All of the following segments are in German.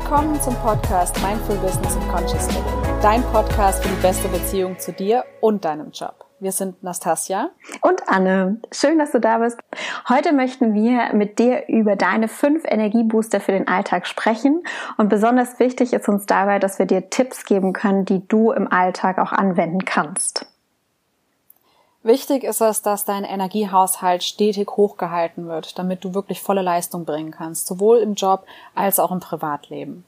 Willkommen zum Podcast Mindful Business and Conscious Living, dein Podcast für die beste Beziehung zu dir und deinem Job. Wir sind Nastasia und Anne. Schön, dass du da bist. Heute möchten wir mit dir über deine fünf Energiebooster für den Alltag sprechen. Und besonders wichtig ist uns dabei, dass wir dir Tipps geben können, die du im Alltag auch anwenden kannst. Wichtig ist es, dass dein Energiehaushalt stetig hochgehalten wird, damit du wirklich volle Leistung bringen kannst, sowohl im Job als auch im Privatleben.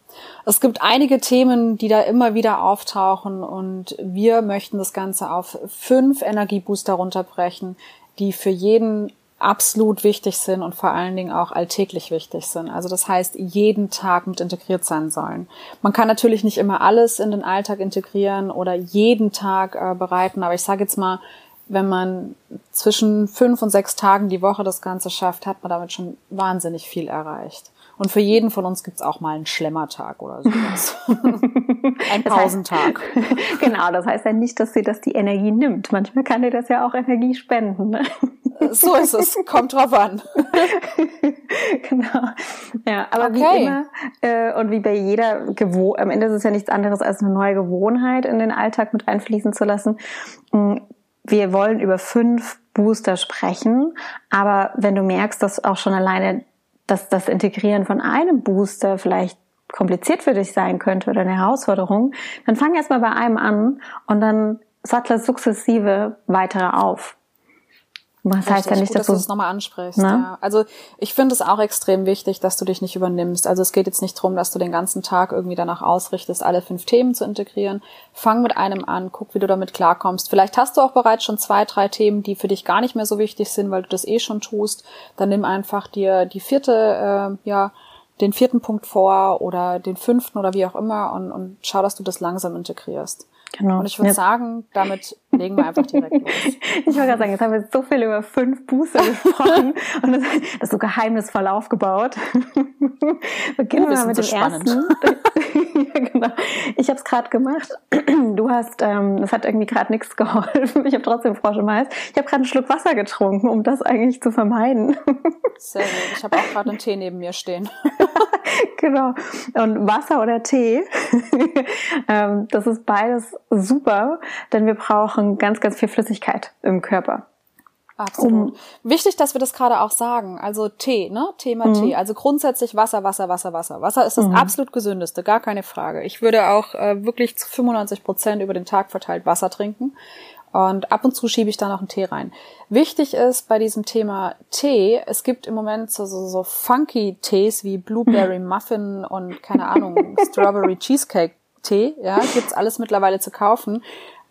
Es gibt einige Themen, die da immer wieder auftauchen und wir möchten das Ganze auf fünf Energiebooster runterbrechen, die für jeden absolut wichtig sind und vor allen Dingen auch alltäglich wichtig sind. Also das heißt, jeden Tag mit integriert sein sollen. Man kann natürlich nicht immer alles in den Alltag integrieren oder jeden Tag äh, bereiten, aber ich sage jetzt mal, wenn man zwischen fünf und sechs Tagen die Woche das Ganze schafft, hat man damit schon wahnsinnig viel erreicht. Und für jeden von uns gibt's auch mal einen Schlemmertag oder sowas. Ein Pausentag. heißt, genau, das heißt ja nicht, dass sie das die Energie nimmt. Manchmal kann dir das ja auch Energie spenden. Ne? So ist es, kommt drauf an. genau. Ja, aber okay. wie immer äh, und wie bei jeder Gewohnheit, am Ende ist es ja nichts anderes als eine neue Gewohnheit in den Alltag mit einfließen zu lassen mm, wir wollen über fünf Booster sprechen, aber wenn du merkst, dass auch schon alleine dass das Integrieren von einem Booster vielleicht kompliziert für dich sein könnte oder eine Herausforderung, dann fang erst mal bei einem an und dann sattle sukzessive weitere auf. Was heißt ja nicht, gut, dass, du es nochmal ansprichst. Ne? Ja. Also ich finde es auch extrem wichtig, dass du dich nicht übernimmst. Also es geht jetzt nicht darum, dass du den ganzen Tag irgendwie danach ausrichtest, alle fünf Themen zu integrieren. Fang mit einem an, guck, wie du damit klarkommst. Vielleicht hast du auch bereits schon zwei, drei Themen, die für dich gar nicht mehr so wichtig sind, weil du das eh schon tust. Dann nimm einfach dir die vierte, äh, ja, den vierten Punkt vor oder den fünften oder wie auch immer und, und schau, dass du das langsam integrierst. Genau. Und ich würde sagen, damit legen wir einfach direkt los. ich wollte gerade sagen, jetzt haben wir so viel über fünf Booster gesprochen und das, das ist so geheimnisvoll aufgebaut. Beginnen wir mal mit dem spannend. ersten. ja, genau. Ich habe es gerade gemacht. Du hast, ähm, das hat irgendwie gerade nichts geholfen. Ich habe trotzdem Frosch im Hals. Ich habe gerade einen Schluck Wasser getrunken, um das eigentlich zu vermeiden. Sehr gut. Ich habe auch gerade einen Tee neben mir stehen. genau. Und Wasser oder Tee, das ist beides super, denn wir brauchen ganz, ganz viel Flüssigkeit im Körper. Absolut. Um, Wichtig, dass wir das gerade auch sagen. Also Tee, ne? Thema mhm. Tee. Also grundsätzlich Wasser, Wasser, Wasser, Wasser. Wasser ist das mhm. absolut gesündeste, gar keine Frage. Ich würde auch äh, wirklich zu 95 Prozent über den Tag verteilt Wasser trinken. Und ab und zu schiebe ich da noch einen Tee rein. Wichtig ist bei diesem Thema Tee, es gibt im Moment so, so, so funky Tees wie Blueberry Muffin und keine Ahnung, Strawberry Cheesecake Tee, ja, gibt's alles mittlerweile zu kaufen.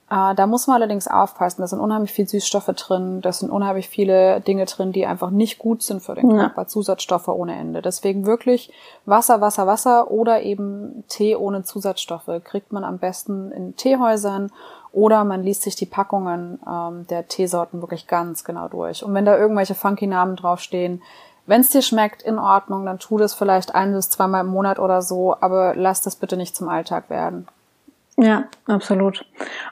Äh, da muss man allerdings aufpassen. Da sind unheimlich viel Süßstoffe drin, da sind unheimlich viele Dinge drin, die einfach nicht gut sind für den Körper, ja. Zusatzstoffe ohne Ende. Deswegen wirklich Wasser, Wasser, Wasser oder eben Tee ohne Zusatzstoffe kriegt man am besten in Teehäusern oder man liest sich die Packungen ähm, der Teesorten wirklich ganz genau durch. Und wenn da irgendwelche funky Namen draufstehen, wenn es dir schmeckt, in Ordnung, dann tu das vielleicht ein bis zweimal im Monat oder so, aber lass das bitte nicht zum Alltag werden. Ja, absolut.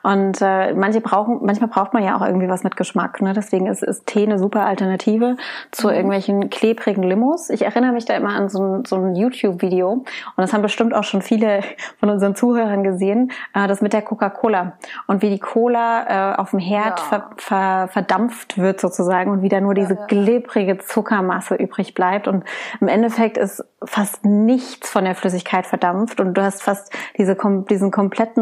Und äh, manche brauchen, manchmal braucht man ja auch irgendwie was mit Geschmack. Ne? Deswegen ist, ist Tee eine super Alternative zu mhm. irgendwelchen klebrigen Limos. Ich erinnere mich da immer an so ein, so ein YouTube-Video und das haben bestimmt auch schon viele von unseren Zuhörern gesehen, äh, das mit der Coca-Cola und wie die Cola äh, auf dem Herd ja. ver, ver, verdampft wird sozusagen und wie da nur diese ja, ja. klebrige Zuckermasse übrig bleibt. Und im Endeffekt ist fast nichts von der Flüssigkeit verdampft und du hast fast diese, diesen kompletten,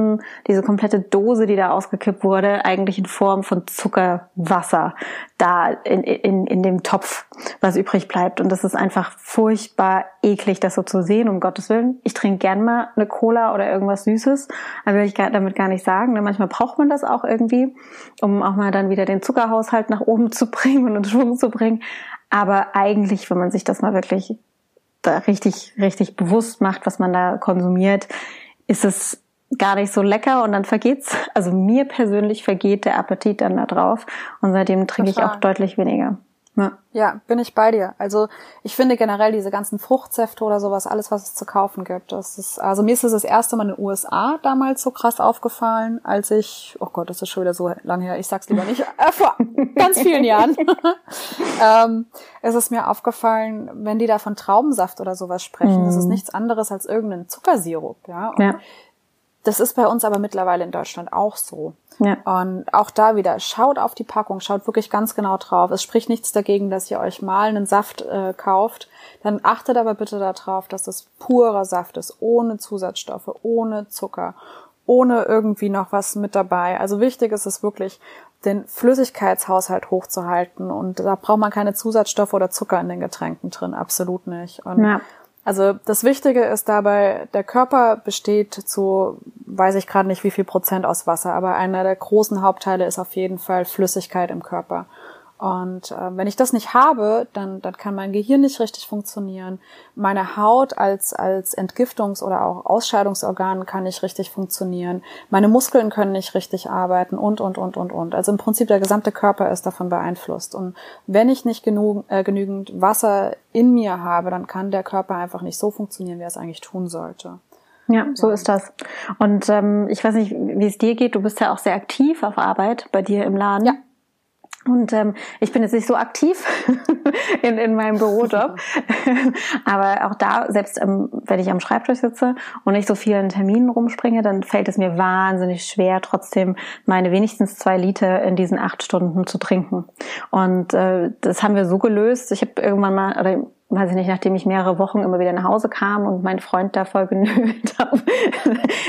diese komplette Dose, die da ausgekippt wurde, eigentlich in Form von Zuckerwasser da in, in, in dem Topf, was übrig bleibt. Und das ist einfach furchtbar eklig, das so zu sehen, um Gottes Willen. Ich trinke gern mal eine Cola oder irgendwas Süßes, aber will ich damit gar nicht sagen. Ne? Manchmal braucht man das auch irgendwie, um auch mal dann wieder den Zuckerhaushalt nach oben zu bringen und Schwung zu bringen. Aber eigentlich, wenn man sich das mal wirklich richtig, richtig bewusst macht, was man da konsumiert, ist es gar nicht so lecker und dann vergeht's. Also mir persönlich vergeht der Appetit dann da drauf und seitdem trinke Total. ich auch deutlich weniger. Ja. ja, bin ich bei dir. Also ich finde generell diese ganzen Fruchtsäfte oder sowas, alles, was es zu kaufen gibt, das ist, also mir ist es das erste Mal in den USA damals so krass aufgefallen, als ich, oh Gott, das ist schon wieder so lange her, ich sag's lieber nicht, äh, vor ganz vielen Jahren, ähm, es ist mir aufgefallen, wenn die da von Traubensaft oder sowas sprechen, mm. das ist mhm. nichts anderes als irgendein Zuckersirup, ja. Und ja. Das ist bei uns aber mittlerweile in Deutschland auch so. Ja. Und auch da wieder, schaut auf die Packung, schaut wirklich ganz genau drauf. Es spricht nichts dagegen, dass ihr euch mal einen Saft äh, kauft. Dann achtet aber bitte darauf, dass es purer Saft ist, ohne Zusatzstoffe, ohne Zucker, ohne irgendwie noch was mit dabei. Also wichtig ist es wirklich, den Flüssigkeitshaushalt hochzuhalten. Und da braucht man keine Zusatzstoffe oder Zucker in den Getränken drin, absolut nicht. Und ja. Also das Wichtige ist dabei, der Körper besteht zu, weiß ich gerade nicht wie viel Prozent aus Wasser, aber einer der großen Hauptteile ist auf jeden Fall Flüssigkeit im Körper. Und äh, wenn ich das nicht habe, dann, dann kann mein Gehirn nicht richtig funktionieren. Meine Haut als, als Entgiftungs- oder auch Ausscheidungsorgan kann nicht richtig funktionieren. Meine Muskeln können nicht richtig arbeiten und, und, und, und, und. Also im Prinzip der gesamte Körper ist davon beeinflusst. Und wenn ich nicht genug, äh, genügend Wasser in mir habe, dann kann der Körper einfach nicht so funktionieren, wie er es eigentlich tun sollte. Ja, so ist das. Und ähm, ich weiß nicht, wie es dir geht. Du bist ja auch sehr aktiv auf Arbeit bei dir im Laden. Ja. Und ähm, ich bin jetzt nicht so aktiv in, in meinem Bürojob, aber auch da, selbst ähm, wenn ich am Schreibtisch sitze und nicht so viel in Terminen rumspringe, dann fällt es mir wahnsinnig schwer, trotzdem meine wenigstens zwei Liter in diesen acht Stunden zu trinken. Und äh, das haben wir so gelöst. Ich habe irgendwann mal, oder weiß ich nicht, nachdem ich mehrere Wochen immer wieder nach Hause kam und mein Freund da voll genötigt habe,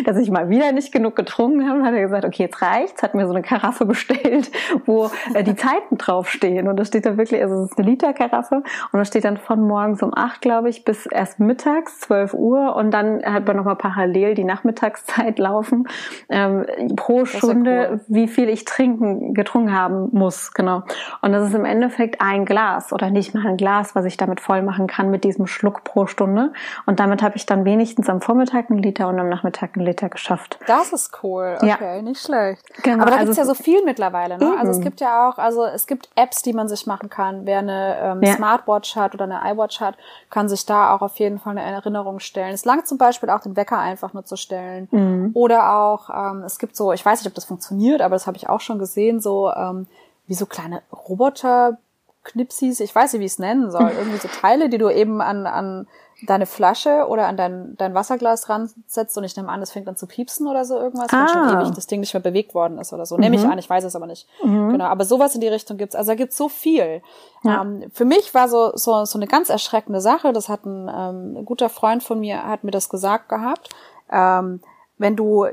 dass ich mal wieder nicht genug getrunken habe, hat er gesagt, okay, jetzt reicht's, hat mir so eine Karaffe bestellt, wo äh, die Zeiten draufstehen und da steht da wirklich, also es ist eine Literkaraffe und da steht dann von morgens um acht, glaube ich, bis erst mittags, zwölf Uhr und dann hat man nochmal parallel die Nachmittagszeit laufen, ähm, pro Stunde, cool. wie viel ich trinken, getrunken haben muss, genau. Und das ist im Endeffekt ein Glas oder nicht mal ein Glas, was ich damit voll machen kann mit diesem Schluck pro Stunde. Und damit habe ich dann wenigstens am Vormittag einen Liter und am Nachmittag einen Liter geschafft. Das ist cool. Okay, ja. nicht schlecht. Genau. Aber da also gibt's ja so viel mittlerweile. Ne? Eben. Also es gibt ja auch, also es gibt Apps, die man sich machen kann. Wer eine ähm, ja. Smartwatch hat oder eine iWatch hat, kann sich da auch auf jeden Fall eine Erinnerung stellen. Es langt zum Beispiel auch den Wecker einfach nur zu stellen. Mhm. Oder auch, ähm, es gibt so, ich weiß nicht, ob das funktioniert, aber das habe ich auch schon gesehen, so ähm, wie so kleine Roboter Knipsis, ich weiß nicht, wie ich es nennen soll, irgendwie so Teile, die du eben an, an deine Flasche oder an dein, dein Wasserglas dran setzt und ich nehme an, das fängt dann zu piepsen oder so irgendwas, ah. wenn schon ewig das Ding nicht mehr bewegt worden ist oder so. Mhm. Nehme ich an, ich weiß es aber nicht. Mhm. Genau, aber sowas in die Richtung gibt's. Also da gibt's so viel. Ja. Ähm, für mich war so, so, so eine ganz erschreckende Sache, das hat ein, ähm, ein guter Freund von mir, hat mir das gesagt gehabt, ähm, wenn du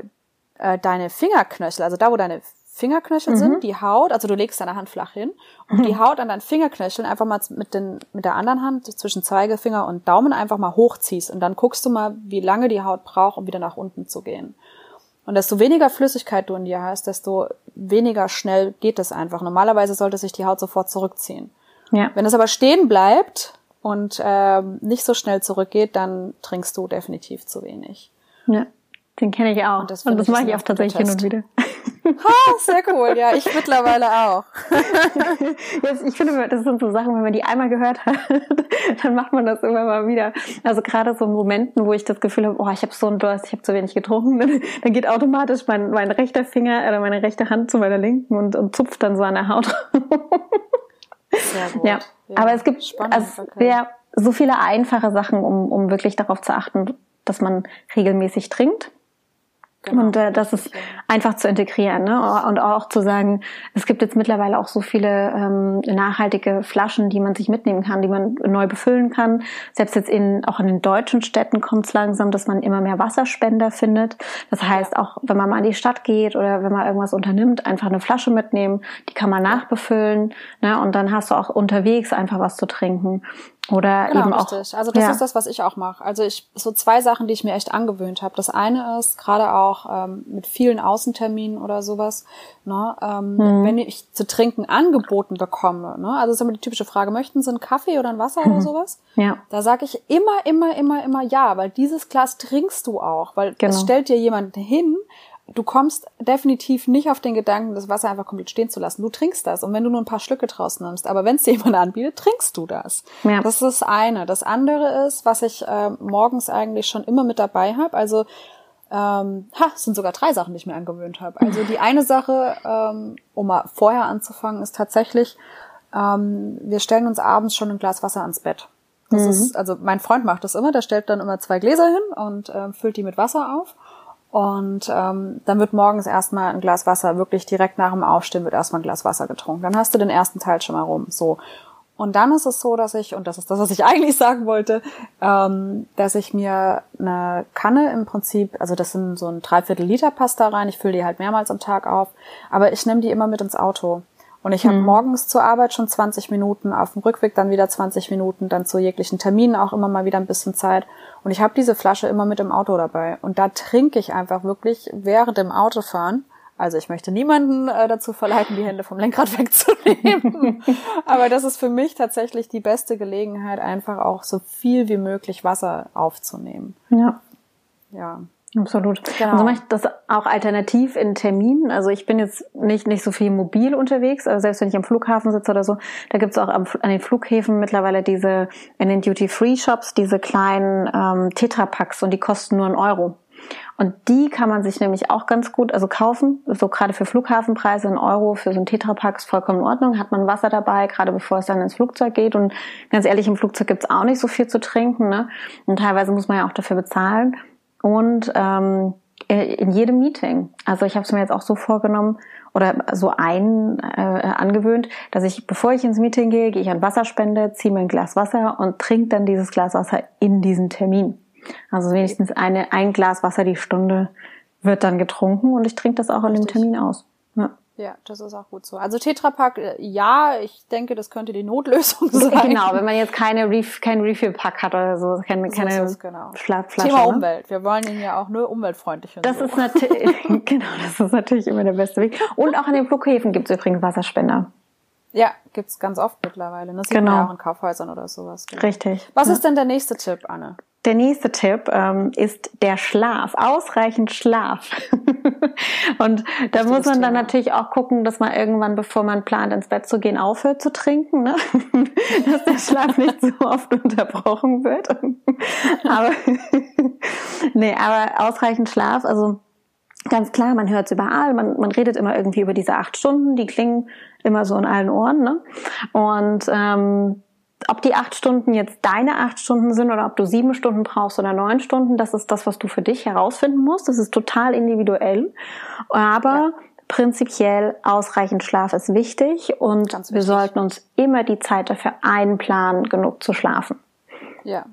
äh, deine Fingerknöchel, also da, wo deine Fingerknöchel mhm. sind, die Haut, also du legst deine Hand flach hin und mhm. die Haut an deinen Fingerknöcheln einfach mal mit, den, mit der anderen Hand zwischen Zeigefinger und Daumen einfach mal hochziehst und dann guckst du mal, wie lange die Haut braucht, um wieder nach unten zu gehen. Und desto weniger Flüssigkeit du in dir hast, desto weniger schnell geht es einfach. Normalerweise sollte sich die Haut sofort zurückziehen. Ja. Wenn es aber stehen bleibt und äh, nicht so schnell zurückgeht, dann trinkst du definitiv zu wenig. Ja, den kenne ich auch. Und das, und das mache ich auch tatsächlich hin und wieder. Ha, sehr cool. Ja, ich mittlerweile auch. Jetzt, ich finde, das sind so Sachen, wenn man die einmal gehört hat, dann macht man das immer mal wieder. Also gerade so in Momenten, wo ich das Gefühl habe, oh, ich habe so einen Durst, ich habe zu wenig getrunken, dann, dann geht automatisch mein, mein rechter Finger oder meine rechte Hand zu meiner linken und, und zupft dann so an der Haut. Sehr gut. Ja, ja aber es gibt Spannend, also, okay. ja, so viele einfache Sachen, um, um wirklich darauf zu achten, dass man regelmäßig trinkt. Genau. Und äh, das ist einfach zu integrieren ne? und auch zu sagen, es gibt jetzt mittlerweile auch so viele ähm, nachhaltige Flaschen, die man sich mitnehmen kann, die man neu befüllen kann. Selbst jetzt in auch in den deutschen Städten kommt es langsam, dass man immer mehr Wasserspender findet. Das heißt, auch wenn man mal in die Stadt geht oder wenn man irgendwas unternimmt, einfach eine Flasche mitnehmen, die kann man nachbefüllen ne? und dann hast du auch unterwegs einfach was zu trinken. Oder genau, eben auch. Richtig. Also das ja. ist das, was ich auch mache. Also ich so zwei Sachen, die ich mir echt angewöhnt habe. Das eine ist gerade auch ähm, mit vielen Außenterminen oder sowas, ne, ähm, mhm. wenn ich zu trinken angeboten bekomme. Ne, also das ist immer die typische Frage: Möchten Sie einen Kaffee oder ein Wasser mhm. oder sowas? Ja. Da sage ich immer, immer, immer, immer ja, weil dieses Glas trinkst du auch, weil genau. es stellt dir jemand hin du kommst definitiv nicht auf den Gedanken, das Wasser einfach komplett stehen zu lassen. Du trinkst das. Und wenn du nur ein paar Schlücke draus nimmst, aber wenn es dir jemand anbietet, trinkst du das. Ja. Das ist das eine. Das andere ist, was ich äh, morgens eigentlich schon immer mit dabei habe. Also ähm, ha, es sind sogar drei Sachen, die ich mir angewöhnt habe. Also die eine Sache, ähm, um mal vorher anzufangen, ist tatsächlich, ähm, wir stellen uns abends schon ein Glas Wasser ans Bett. Das mhm. ist, also mein Freund macht das immer, der stellt dann immer zwei Gläser hin und äh, füllt die mit Wasser auf. Und ähm, dann wird morgens erstmal ein Glas Wasser, wirklich direkt nach dem Aufstehen wird erstmal ein Glas Wasser getrunken. Dann hast du den ersten Teil schon mal rum. So. Und dann ist es so, dass ich, und das ist das, was ich eigentlich sagen wollte, ähm, dass ich mir eine Kanne im Prinzip, also das sind so ein Dreiviertel Liter Pasta rein, ich fülle die halt mehrmals am Tag auf, aber ich nehme die immer mit ins Auto. Und ich habe mhm. morgens zur Arbeit schon 20 Minuten, auf dem Rückweg dann wieder 20 Minuten, dann zu jeglichen Terminen auch immer mal wieder ein bisschen Zeit. Und ich habe diese Flasche immer mit im Auto dabei. Und da trinke ich einfach wirklich während dem Autofahren. Also ich möchte niemanden äh, dazu verleiten, die Hände vom Lenkrad wegzunehmen. Aber das ist für mich tatsächlich die beste Gelegenheit, einfach auch so viel wie möglich Wasser aufzunehmen. Ja. Ja. Absolut. Genau. Also mache ich das auch alternativ in Terminen. Also ich bin jetzt nicht, nicht so viel mobil unterwegs, also selbst wenn ich am Flughafen sitze oder so, da gibt's auch am, an den Flughäfen mittlerweile diese, in den Duty-Free-Shops, diese kleinen ähm, Tetrapacks und die kosten nur einen Euro. Und die kann man sich nämlich auch ganz gut, also kaufen, so gerade für Flughafenpreise, ein Euro für so ein Tetrapack ist vollkommen in Ordnung, hat man Wasser dabei, gerade bevor es dann ins Flugzeug geht. Und ganz ehrlich, im Flugzeug gibt's auch nicht so viel zu trinken. Ne? Und teilweise muss man ja auch dafür bezahlen und ähm, in jedem Meeting. Also ich habe es mir jetzt auch so vorgenommen oder so ein äh, angewöhnt, dass ich, bevor ich ins Meeting gehe, gehe ich an Wasserspende, ziehe mir ein Glas Wasser und trinke dann dieses Glas Wasser in diesen Termin. Also wenigstens eine, ein Glas Wasser die Stunde wird dann getrunken und ich trinke das auch in dem Termin aus. Ja. Ja, das ist auch gut so. Also Tetrapack, äh, ja, ich denke, das könnte die Notlösung sein. Genau, wenn man jetzt keine Ref kein Refill-Pack hat oder so, keine, so keine es, genau. Flasche. Thema ne? Umwelt. Wir wollen ihn ja auch nur umweltfreundlich. Das so. ist natürlich, genau, das ist natürlich immer der beste Weg. Und auch an den Flughäfen gibt es übrigens Wasserspender. Ja, gibt's ganz oft mittlerweile. Das sieht genau. man ja auch in Kaufhäusern oder sowas. Genau. Richtig. Was ja. ist denn der nächste Tipp, Anne? Der nächste Tipp ähm, ist der Schlaf, ausreichend Schlaf. und da das muss man dann natürlich auch gucken, dass man irgendwann, bevor man plant, ins Bett zu gehen, aufhört zu trinken, ne? dass der Schlaf nicht so oft unterbrochen wird. aber nee, aber ausreichend Schlaf, also ganz klar, man hört es überall, man, man redet immer irgendwie über diese acht Stunden, die klingen immer so in allen Ohren, ne? Und ähm, ob die acht Stunden jetzt deine acht Stunden sind oder ob du sieben Stunden brauchst oder neun Stunden, das ist das, was du für dich herausfinden musst. Das ist total individuell. Aber ja. prinzipiell ausreichend Schlaf ist wichtig und wichtig. wir sollten uns immer die Zeit dafür einplanen, genug zu schlafen. Ja,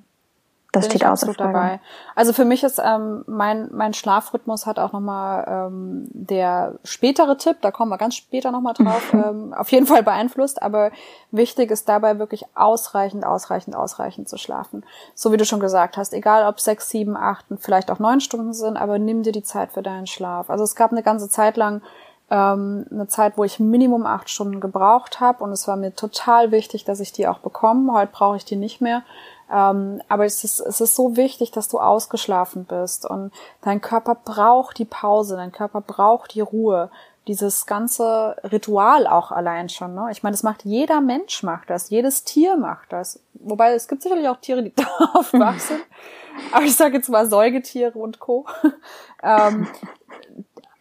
das steht außer Frage. dabei. Also für mich ist ähm, mein mein Schlafrhythmus hat auch nochmal ähm, der spätere Tipp, da kommen wir ganz später nochmal drauf, ähm, auf jeden Fall beeinflusst. Aber wichtig ist dabei wirklich ausreichend, ausreichend, ausreichend zu schlafen. So wie du schon gesagt hast, egal ob sechs, sieben, acht, vielleicht auch neun Stunden sind, aber nimm dir die Zeit für deinen Schlaf. Also es gab eine ganze Zeit lang ähm, eine Zeit, wo ich Minimum acht Stunden gebraucht habe und es war mir total wichtig, dass ich die auch bekomme. Heute brauche ich die nicht mehr. Ähm, aber es ist, es ist so wichtig, dass du ausgeschlafen bist und dein Körper braucht die Pause, dein Körper braucht die Ruhe. Dieses ganze Ritual auch allein schon. Ne? Ich meine, das macht jeder Mensch macht das, jedes Tier macht das. Wobei es gibt sicherlich auch Tiere, die darauf wach sind. Aber ich sage jetzt mal Säugetiere und Co. ähm,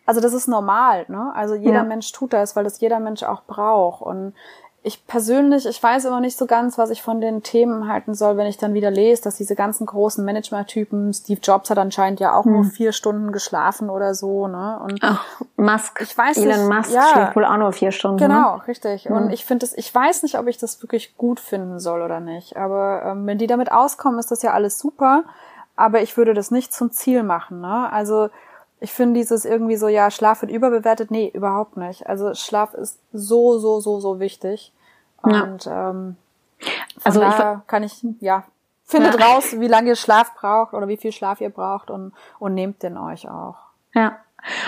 also das ist normal, ne? Also jeder ja. Mensch tut das, weil das jeder Mensch auch braucht. Und ich persönlich, ich weiß immer nicht so ganz, was ich von den Themen halten soll, wenn ich dann wieder lese, dass diese ganzen großen Management-Typen, Steve Jobs hat anscheinend ja auch hm. nur vier Stunden geschlafen oder so, ne? Und Ach, Musk, ich weiß Elon nicht, Musk ja, schläft wohl auch nur vier Stunden. Genau, ne? richtig. Hm. Und ich finde es, ich weiß nicht, ob ich das wirklich gut finden soll oder nicht. Aber ähm, wenn die damit auskommen, ist das ja alles super. Aber ich würde das nicht zum Ziel machen, ne? Also ich finde dieses irgendwie so, ja, Schlaf wird überbewertet. Nee, überhaupt nicht. Also Schlaf ist so, so, so, so wichtig. Und ja. ähm, also ich kann ich, ja, findet ja. raus, wie lange ihr Schlaf braucht oder wie viel Schlaf ihr braucht und, und nehmt den euch auch. Ja.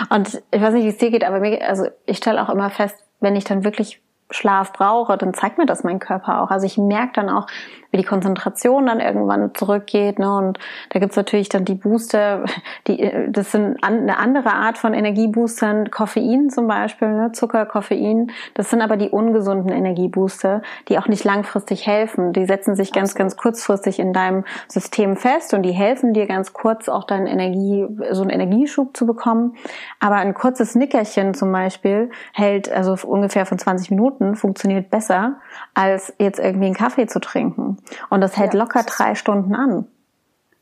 Und ich weiß nicht, wie es dir geht, aber mir, also ich stelle auch immer fest, wenn ich dann wirklich Schlaf brauche, dann zeigt mir das mein Körper auch. Also ich merke dann auch, wie die Konzentration dann irgendwann zurückgeht. Ne? Und da gibt's natürlich dann die Booster, die, das sind eine andere Art von Energieboostern, Koffein zum Beispiel, ne? Zucker, Koffein. Das sind aber die ungesunden Energiebooster, die auch nicht langfristig helfen. Die setzen sich ganz, ganz kurzfristig in deinem System fest und die helfen dir ganz kurz auch deinen Energie, so einen Energieschub zu bekommen. Aber ein kurzes Nickerchen zum Beispiel hält also ungefähr von 20 Minuten, funktioniert besser, als jetzt irgendwie einen Kaffee zu trinken. Und das hält ja, locker das drei Stunden an.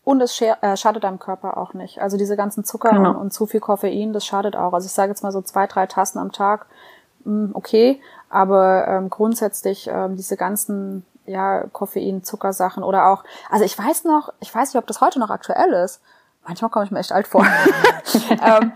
Und es äh, schadet deinem Körper auch nicht. Also diese ganzen Zucker genau. und, und, zu viel Koffein, das schadet auch. Also ich sage jetzt mal so zwei, drei Tassen am Tag, hm, okay, aber ähm, grundsätzlich ähm, diese ganzen ja Koffein, Zuckersachen oder auch, also ich weiß noch, ich weiß nicht, ob das heute noch aktuell ist. Manchmal komme ich mir echt alt vor. ähm,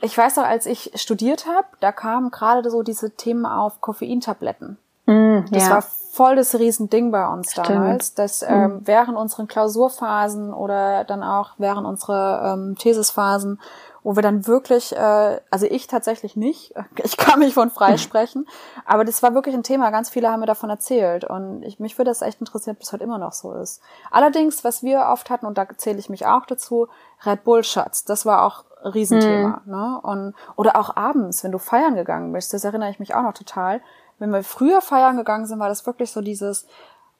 ich weiß noch, als ich studiert habe, da kamen gerade so diese Themen auf Koffeintabletten. Mm, das ja. war voll das Riesending bei uns Stimmt. damals, dass mhm. ähm, während unseren Klausurphasen oder dann auch während unserer ähm, Thesisphasen, wo wir dann wirklich, äh, also ich tatsächlich nicht, ich kann mich von frei sprechen, aber das war wirklich ein Thema, ganz viele haben mir davon erzählt und ich, mich würde das echt interessieren, ob das heute immer noch so ist. Allerdings, was wir oft hatten, und da zähle ich mich auch dazu, Red Bull Shots, das war auch Riesenthema. Mhm. Ne? Und, oder auch abends, wenn du feiern gegangen bist, das erinnere ich mich auch noch total, wenn wir früher feiern gegangen sind, war das wirklich so dieses,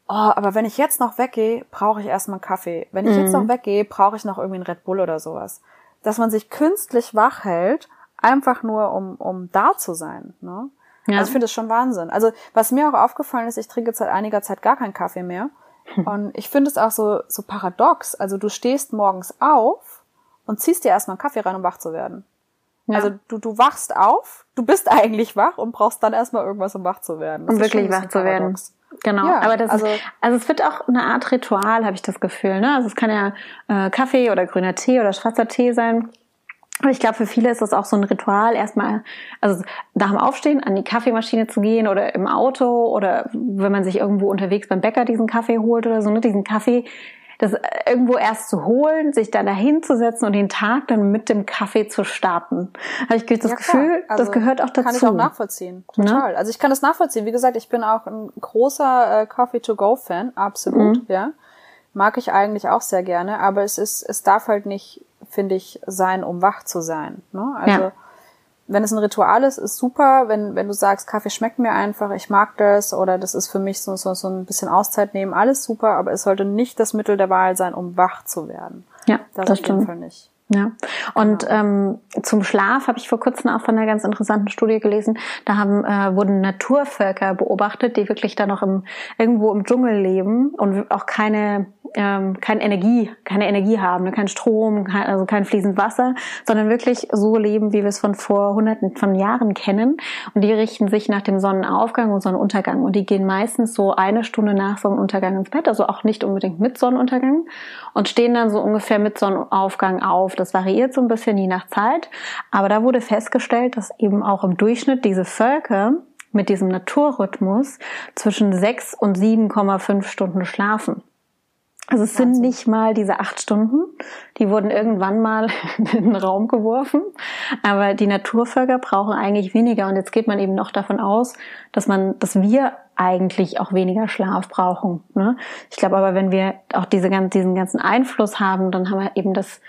oh, aber wenn ich jetzt noch weggehe, brauche ich erstmal einen Kaffee. Wenn ich mhm. jetzt noch weggehe, brauche ich noch irgendwie einen Red Bull oder sowas. Dass man sich künstlich wach hält, einfach nur um, um da zu sein. Ne? Ja. Also ich finde das schon Wahnsinn. Also was mir auch aufgefallen ist, ich trinke seit einiger Zeit gar keinen Kaffee mehr. Und ich finde es auch so, so paradox. Also du stehst morgens auf und ziehst dir erstmal einen Kaffee rein, um wach zu werden. Ja. Also du, du wachst auf, du bist eigentlich wach und brauchst dann erstmal irgendwas, um wach zu werden. Das um wirklich wach zu werden. Genau, ja, aber das also, ist, also es wird auch eine Art Ritual, habe ich das Gefühl. Ne? Also es kann ja äh, Kaffee oder grüner Tee oder schwarzer Tee sein. Aber ich glaube, für viele ist das auch so ein Ritual, erstmal, also nach dem Aufstehen an die Kaffeemaschine zu gehen oder im Auto oder wenn man sich irgendwo unterwegs beim Bäcker diesen Kaffee holt oder so, ne, diesen Kaffee das irgendwo erst zu holen, sich dann dahin zu setzen und den Tag dann mit dem Kaffee zu starten. Habe ich das ja, Gefühl, also, das gehört auch dazu. Kann ich auch nachvollziehen, ne? total. Ne? Also ich kann das nachvollziehen. Wie gesagt, ich bin auch ein großer äh, Coffee-to-go-Fan, absolut, mhm. ja. Mag ich eigentlich auch sehr gerne, aber es ist, es darf halt nicht, finde ich, sein, um wach zu sein. Ne? Also ja wenn es ein Ritual ist, ist super. Wenn, wenn du sagst, Kaffee schmeckt mir einfach, ich mag das oder das ist für mich so, so, so ein bisschen Auszeit nehmen, alles super, aber es sollte nicht das Mittel der Wahl sein, um wach zu werden. Ja, das, das stimmt. Fall nicht. Ja, und genau. ähm, zum Schlaf habe ich vor kurzem auch von einer ganz interessanten Studie gelesen. Da haben äh, wurden Naturvölker beobachtet, die wirklich da noch im irgendwo im Dschungel leben und auch keine ähm, keine Energie, keine Energie haben, ne? kein Strom, kein, also kein fließend Wasser, sondern wirklich so leben, wie wir es von vor hunderten von Jahren kennen. Und die richten sich nach dem Sonnenaufgang und Sonnenuntergang. Und die gehen meistens so eine Stunde nach Sonnenuntergang ins Bett, also auch nicht unbedingt mit Sonnenuntergang und stehen dann so ungefähr mit Sonnenaufgang auf. Das variiert so ein bisschen je nach Zeit. Aber da wurde festgestellt, dass eben auch im Durchschnitt diese Völker mit diesem Naturrhythmus zwischen sechs und 7,5 Stunden schlafen. Also es sind nicht mal diese acht Stunden, die wurden irgendwann mal in den Raum geworfen, aber die Naturvölker brauchen eigentlich weniger und jetzt geht man eben noch davon aus, dass man, dass wir eigentlich auch weniger Schlaf brauchen. Ne? Ich glaube aber, wenn wir auch diese, diesen ganzen Einfluss haben, dann haben wir eben das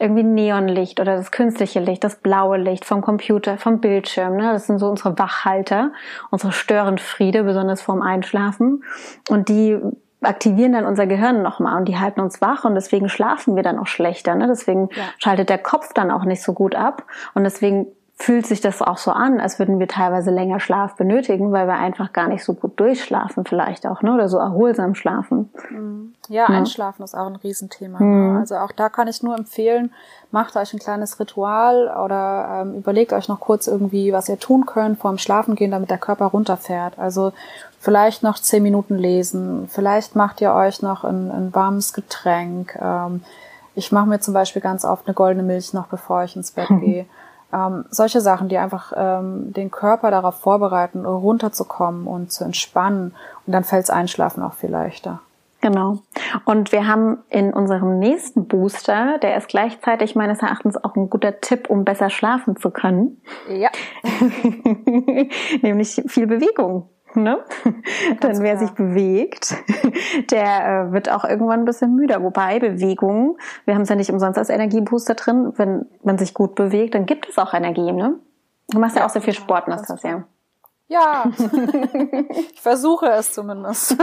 irgendwie Neonlicht oder das künstliche Licht, das blaue Licht vom Computer, vom Bildschirm. Ne? Das sind so unsere Wachhalter, unsere Störenfriede, besonders vorm Einschlafen. Und die aktivieren dann unser Gehirn nochmal und die halten uns wach und deswegen schlafen wir dann auch schlechter. Ne? Deswegen ja. schaltet der Kopf dann auch nicht so gut ab und deswegen fühlt sich das auch so an, als würden wir teilweise länger Schlaf benötigen, weil wir einfach gar nicht so gut durchschlafen vielleicht auch, ne? Oder so erholsam schlafen. Mhm. Ja, ja. Einschlafen ist auch ein Riesenthema. Mhm. Ne? Also auch da kann ich nur empfehlen, macht euch ein kleines Ritual oder ähm, überlegt euch noch kurz irgendwie, was ihr tun könnt vorm Schlafengehen, damit der Körper runterfährt. Also vielleicht noch zehn Minuten lesen, vielleicht macht ihr euch noch ein, ein warmes Getränk. Ähm, ich mache mir zum Beispiel ganz oft eine goldene Milch noch, bevor ich ins Bett gehe. Ähm, solche Sachen, die einfach ähm, den Körper darauf vorbereiten, runterzukommen und zu entspannen. Und dann fällt's Einschlafen auch viel leichter. Genau. Und wir haben in unserem nächsten Booster, der ist gleichzeitig meines Erachtens auch ein guter Tipp, um besser schlafen zu können. Ja. Nämlich viel Bewegung. Ne? Denn wer sich bewegt, der äh, wird auch irgendwann ein bisschen müder. Wobei Bewegung, wir haben es ja nicht umsonst als Energiebooster drin, wenn man sich gut bewegt, dann gibt es auch Energie. Ne? Du machst ja, ja auch sehr viel Sport, Nastasia. Ja, ich versuche es zumindest.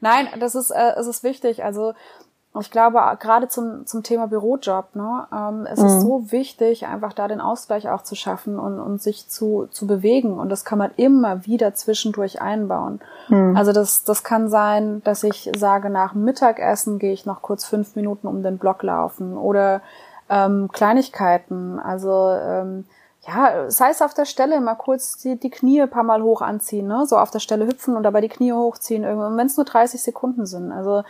Nein, das ist, äh, es ist wichtig. Also ich glaube, gerade zum, zum Thema Bürojob, ne, ähm, es mhm. ist so wichtig, einfach da den Ausgleich auch zu schaffen und, und sich zu, zu bewegen. Und das kann man immer wieder zwischendurch einbauen. Mhm. Also das, das kann sein, dass ich sage, nach Mittagessen gehe ich noch kurz fünf Minuten um den Block laufen oder ähm, Kleinigkeiten. Also ähm, ja, sei es auf der Stelle mal kurz die, die Knie ein paar Mal hoch anziehen, ne? so auf der Stelle hüpfen und dabei die Knie hochziehen, wenn es nur 30 Sekunden sind. Also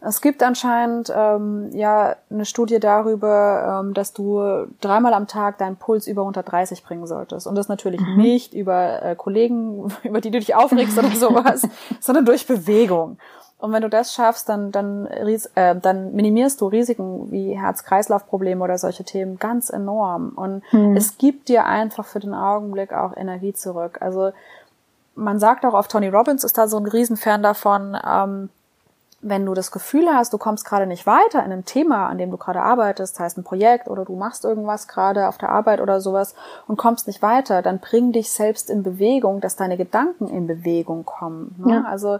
es gibt anscheinend ähm, ja eine Studie darüber, ähm, dass du dreimal am Tag deinen Puls über 130 bringen solltest. Und das natürlich mhm. nicht über äh, Kollegen, über die du dich aufregst oder sowas, sondern durch Bewegung. Und wenn du das schaffst, dann, dann, äh, dann minimierst du Risiken wie Herz-Kreislauf-Probleme oder solche Themen ganz enorm. Und mhm. es gibt dir einfach für den Augenblick auch Energie zurück. Also man sagt auch oft, Tony Robbins ist da so ein Riesenfan davon, ähm, wenn du das Gefühl hast, du kommst gerade nicht weiter in einem Thema, an dem du gerade arbeitest, heißt ein Projekt oder du machst irgendwas gerade auf der Arbeit oder sowas und kommst nicht weiter, dann bring dich selbst in Bewegung, dass deine Gedanken in Bewegung kommen. Ne? Ja. Also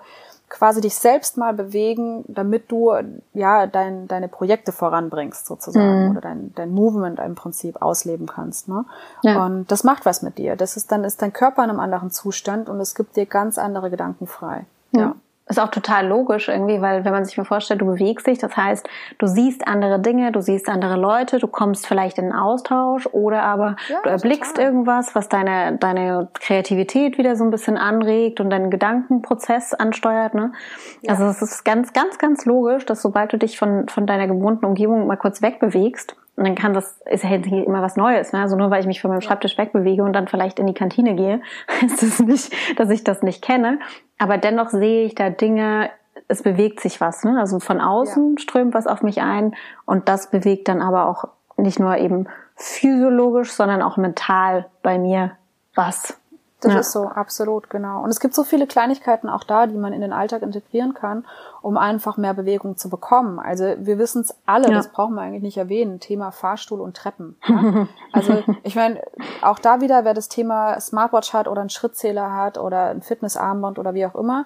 quasi dich selbst mal bewegen, damit du ja dein, deine Projekte voranbringst sozusagen mhm. oder dein, dein Movement im Prinzip ausleben kannst. Ne? Ja. Und das macht was mit dir. Das ist dann ist dein Körper in einem anderen Zustand und es gibt dir ganz andere Gedanken frei. ja. ja. Ist auch total logisch irgendwie, weil wenn man sich mal vorstellt, du bewegst dich, das heißt, du siehst andere Dinge, du siehst andere Leute, du kommst vielleicht in einen Austausch oder aber ja, du erblickst total. irgendwas, was deine, deine Kreativität wieder so ein bisschen anregt und deinen Gedankenprozess ansteuert. Ne? Ja. Also es ist ganz, ganz, ganz logisch, dass sobald du dich von, von deiner gewohnten Umgebung mal kurz wegbewegst, und dann kann das, ist ja immer was Neues, ne? Also nur weil ich mich von meinem Schreibtisch wegbewege und dann vielleicht in die Kantine gehe, heißt es das nicht, dass ich das nicht kenne. Aber dennoch sehe ich da Dinge, es bewegt sich was, ne? Also von außen ja. strömt was auf mich ein und das bewegt dann aber auch nicht nur eben physiologisch, sondern auch mental bei mir was. Das ja. ist so, absolut, genau. Und es gibt so viele Kleinigkeiten auch da, die man in den Alltag integrieren kann, um einfach mehr Bewegung zu bekommen. Also wir wissen es alle, ja. das brauchen wir eigentlich nicht erwähnen, Thema Fahrstuhl und Treppen. Ja? Also ich meine, auch da wieder, wer das Thema Smartwatch hat oder einen Schrittzähler hat oder ein Fitnessarmband oder wie auch immer,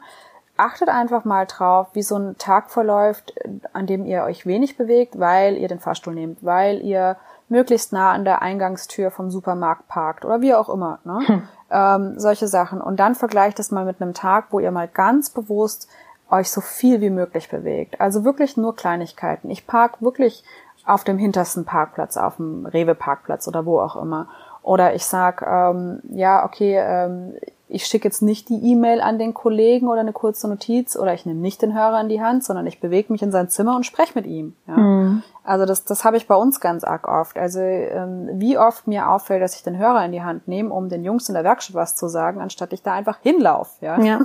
achtet einfach mal drauf, wie so ein Tag verläuft, an dem ihr euch wenig bewegt, weil ihr den Fahrstuhl nehmt, weil ihr möglichst nah an der Eingangstür vom Supermarkt parkt oder wie auch immer. Ne? Hm ähm, solche Sachen. Und dann vergleicht es mal mit einem Tag, wo ihr mal ganz bewusst euch so viel wie möglich bewegt. Also wirklich nur Kleinigkeiten. Ich park wirklich auf dem hintersten Parkplatz, auf dem Rewe-Parkplatz oder wo auch immer. Oder ich sag, ähm, ja, okay, ähm, ich schicke jetzt nicht die E-Mail an den Kollegen oder eine kurze Notiz oder ich nehme nicht den Hörer in die Hand, sondern ich bewege mich in sein Zimmer und spreche mit ihm. Ja? Mhm. Also das, das habe ich bei uns ganz arg oft. Also ähm, wie oft mir auffällt, dass ich den Hörer in die Hand nehme, um den Jungs in der Werkstatt was zu sagen, anstatt ich da einfach hinlauf. Ja, ja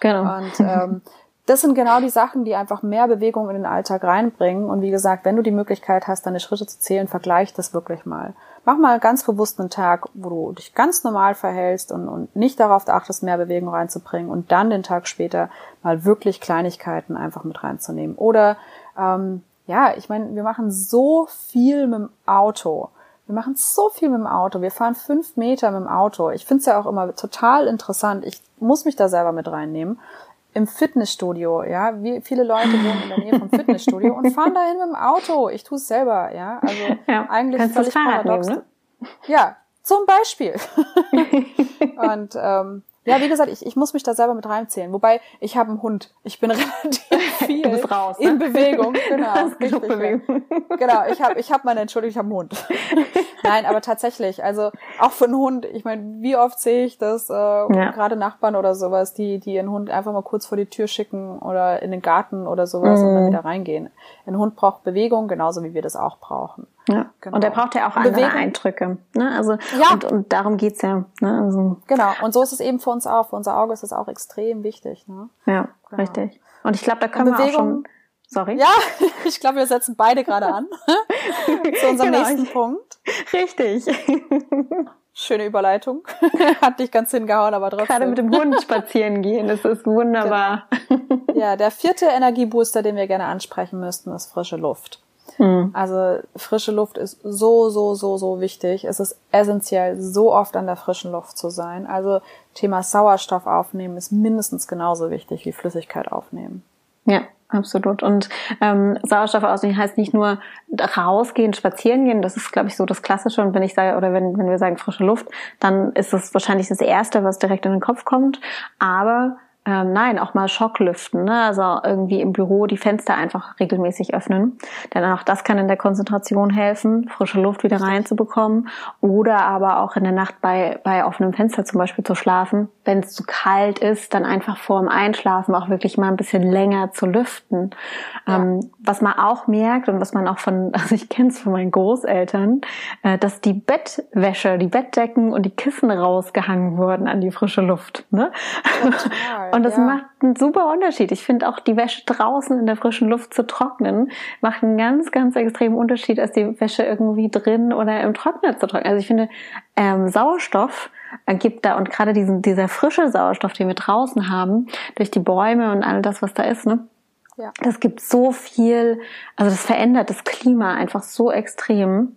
genau. Und ähm, das sind genau die Sachen, die einfach mehr Bewegung in den Alltag reinbringen. Und wie gesagt, wenn du die Möglichkeit hast, deine Schritte zu zählen, vergleich das wirklich mal. Mach mal ganz bewusst einen Tag, wo du dich ganz normal verhältst und, und nicht darauf achtest, mehr Bewegung reinzubringen und dann den Tag später mal wirklich Kleinigkeiten einfach mit reinzunehmen. Oder ähm, ja, ich meine, wir machen so viel mit dem Auto. Wir machen so viel mit dem Auto. Wir fahren fünf Meter mit dem Auto. Ich finde es ja auch immer total interessant. Ich muss mich da selber mit reinnehmen im Fitnessstudio, ja, wie viele Leute wohnen in der Nähe vom Fitnessstudio und fahren dahin mit dem Auto. Ich tue es selber, ja. Also ja, eigentlich völlig paradox. Nehmen, ne? Ja, zum Beispiel. und ähm, ja, wie gesagt, ich, ich muss mich da selber mit reinzählen. Wobei, ich habe einen Hund. Ich bin relativ viel raus, ne? in Bewegung. Genau. Richtig, Bewegung. Genau, ich habe ich hab meine Entschuldigung, ich habe einen Hund. Nein, aber tatsächlich, also auch für einen Hund, ich meine, wie oft sehe ich das, äh, ja. gerade Nachbarn oder sowas, die, die ihren Hund einfach mal kurz vor die Tür schicken oder in den Garten oder sowas mhm. und dann mhm. wieder reingehen. Ein Hund braucht Bewegung, genauso wie wir das auch brauchen. Ja. Genau. Und er braucht ja auch andere Bewegung. Eindrücke. Ne? Also, ja. und, und darum geht's ja. Ne? Also. Genau, und so ist es eben für uns auch. Für unser Auge ist es auch extrem wichtig. Ne? Ja, genau. richtig. Und ich glaube, da können wir auch schon Sorry. Ja, ich glaube, wir setzen beide gerade an. Zu unserem genau, nächsten Punkt. Richtig. Schöne Überleitung. Hat dich ganz hingehauen, aber trotzdem. Gerade mit dem Hund spazieren gehen, das ist wunderbar. Genau. Ja, der vierte Energiebooster, den wir gerne ansprechen müssten, ist frische Luft. Mhm. Also frische Luft ist so, so, so, so wichtig. Es ist essentiell, so oft an der frischen Luft zu sein. Also Thema Sauerstoff aufnehmen ist mindestens genauso wichtig wie Flüssigkeit aufnehmen. Ja, absolut. Und ähm, Sauerstoff ausnehmen heißt nicht nur rausgehen, spazieren gehen. Das ist, glaube ich, so das Klassische. Und wenn ich sage, oder wenn, wenn wir sagen frische Luft, dann ist das wahrscheinlich das Erste, was direkt in den Kopf kommt. Aber ähm, nein, auch mal Schocklüften, ne? also irgendwie im Büro die Fenster einfach regelmäßig öffnen. Denn auch das kann in der Konzentration helfen, frische Luft wieder reinzubekommen oder aber auch in der Nacht bei, bei offenem Fenster zum Beispiel zu schlafen. Wenn es zu kalt ist, dann einfach vor dem Einschlafen auch wirklich mal ein bisschen länger zu lüften. Ja. Ähm, was man auch merkt und was man auch von, also ich kenne es von meinen Großeltern, äh, dass die Bettwäsche, die Bettdecken und die Kissen rausgehangen wurden an die frische Luft. Ne? Total. Und das ja. macht einen super Unterschied. Ich finde auch die Wäsche draußen in der frischen Luft zu trocknen, macht einen ganz, ganz extremen Unterschied, als die Wäsche irgendwie drin oder im Trockner zu trocknen. Also ich finde, ähm, Sauerstoff gibt da und gerade diesen, dieser frische Sauerstoff, den wir draußen haben, durch die Bäume und all das, was da ist, ne? Ja. Das gibt so viel, also das verändert das Klima einfach so extrem.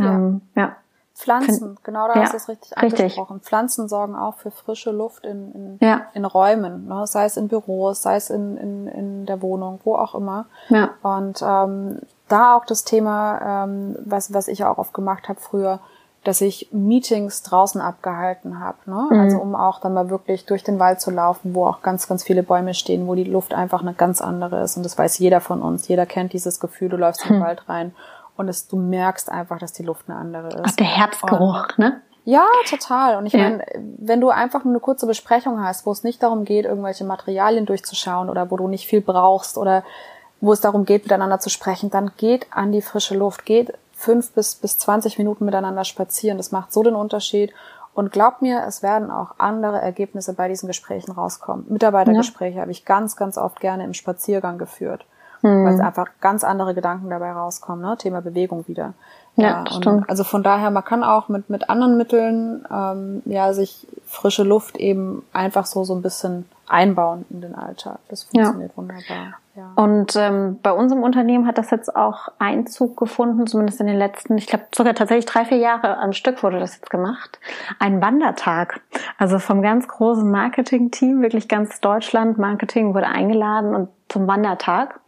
Ja. Ähm, ja. Pflanzen, genau da ja, hast du es richtig angesprochen. Richtig. Pflanzen sorgen auch für frische Luft in, in, ja. in Räumen, ne? sei es in Büros, sei es in, in, in der Wohnung, wo auch immer. Ja. Und ähm, da auch das Thema, ähm, was, was ich auch oft gemacht habe früher, dass ich Meetings draußen abgehalten habe. Ne? Mhm. Also um auch dann mal wirklich durch den Wald zu laufen, wo auch ganz, ganz viele Bäume stehen, wo die Luft einfach eine ganz andere ist. Und das weiß jeder von uns. Jeder kennt dieses Gefühl, du läufst mhm. in den hm. Wald rein und es, du merkst einfach, dass die Luft eine andere ist. Ach, der Herzgeruch, und, ne? Ja, total. Und ich ja. meine, wenn du einfach nur eine kurze Besprechung hast, wo es nicht darum geht, irgendwelche Materialien durchzuschauen oder wo du nicht viel brauchst oder wo es darum geht, miteinander zu sprechen, dann geht an die frische Luft, geht fünf bis, bis zwanzig Minuten miteinander spazieren. Das macht so den Unterschied. Und glaub mir, es werden auch andere Ergebnisse bei diesen Gesprächen rauskommen. Mitarbeitergespräche ja. habe ich ganz, ganz oft gerne im Spaziergang geführt mhm. weil es einfach ganz andere Gedanken dabei rauskommen, ne? Thema Bewegung wieder. Ja, ja stimmt. Also von daher, man kann auch mit, mit anderen Mitteln ähm, ja sich frische Luft eben einfach so so ein bisschen einbauen in den Alltag. Das funktioniert ja. wunderbar. Ja. Und ähm, bei unserem Unternehmen hat das jetzt auch Einzug gefunden, zumindest in den letzten, ich glaube sogar tatsächlich drei, vier Jahre am Stück wurde das jetzt gemacht. Ein Wandertag. Also vom ganz großen Marketing-Team, wirklich ganz Deutschland, Marketing wurde eingeladen und zum Wandertag.